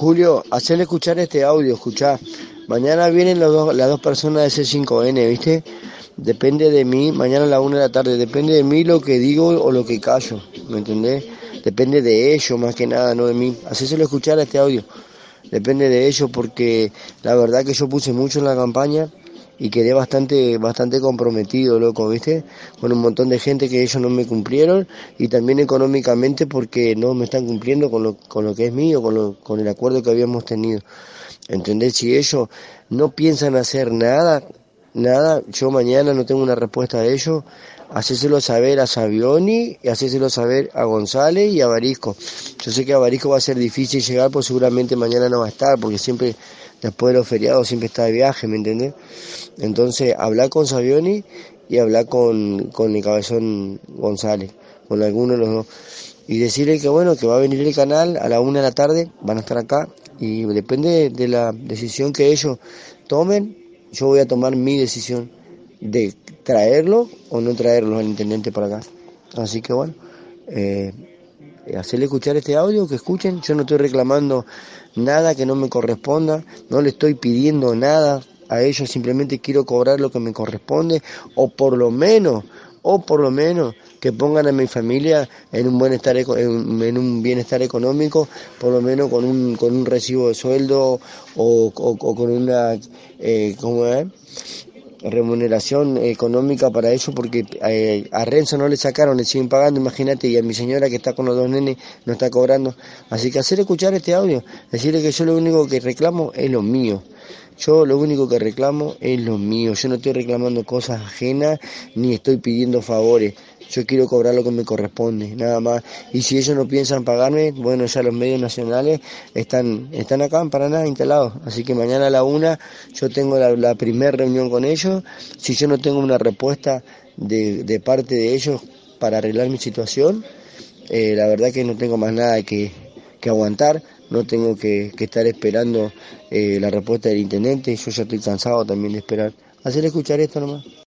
Julio, hacerle escuchar este audio, escuchar. Mañana vienen dos, las dos personas de C5N, ¿viste? Depende de mí, mañana a la una de la tarde, depende de mí lo que digo o lo que callo, ¿me entendés? Depende de ellos más que nada, no de mí. Hacéselo escuchar este audio. Depende de ellos porque la verdad que yo puse mucho en la campaña y quedé bastante, bastante comprometido, loco, ¿viste? Con un montón de gente que ellos no me cumplieron y también económicamente porque no me están cumpliendo con lo, con lo que es mío, con, lo, con el acuerdo que habíamos tenido. ¿Entendés? Si ellos no piensan hacer nada, nada, yo mañana no tengo una respuesta de ellos, hacéselo saber a Savioni y hacéselo saber a González y a Barisco. Yo sé que a Barisco va a ser difícil llegar, pues seguramente mañana no va a estar, porque siempre después de los feriados siempre está de viaje, ¿me entendés? Entonces, hablar con Savioni y hablar con, con el cabezón González, con alguno de los dos. Y decirle que bueno, que va a venir el canal a la una de la tarde, van a estar acá, y depende de la decisión que ellos tomen, yo voy a tomar mi decisión de traerlo o no traerlo al intendente para acá. Así que bueno, eh, hacerle escuchar este audio, que escuchen, yo no estoy reclamando nada que no me corresponda, no le estoy pidiendo nada a ellos, simplemente quiero cobrar lo que me corresponde, o por lo menos, o por lo menos que pongan a mi familia en un buen estar en, un bienestar económico, por lo menos con un con un recibo de sueldo o, con una eh, ¿cómo es? Remuneración económica para eso porque eh, a Renzo no le sacaron, le siguen pagando, imagínate, y a mi señora que está con los dos nenes no está cobrando. Así que hacer escuchar este audio, decirle que yo lo único que reclamo es lo mío. Yo lo único que reclamo es lo mío. Yo no estoy reclamando cosas ajenas ni estoy pidiendo favores. Yo quiero cobrar lo que me corresponde, nada más. Y si ellos no piensan pagarme, bueno, ya los medios nacionales están, están acá en Paraná instalados. Así que mañana a la una yo tengo la, primera reunión con ellos. Si yo no tengo una respuesta de, de parte de ellos para arreglar mi situación, eh, la verdad que no tengo más nada que, que aguantar, no tengo que, estar esperando eh, la respuesta del intendente, yo ya estoy cansado también de esperar. Hacer escuchar esto nomás.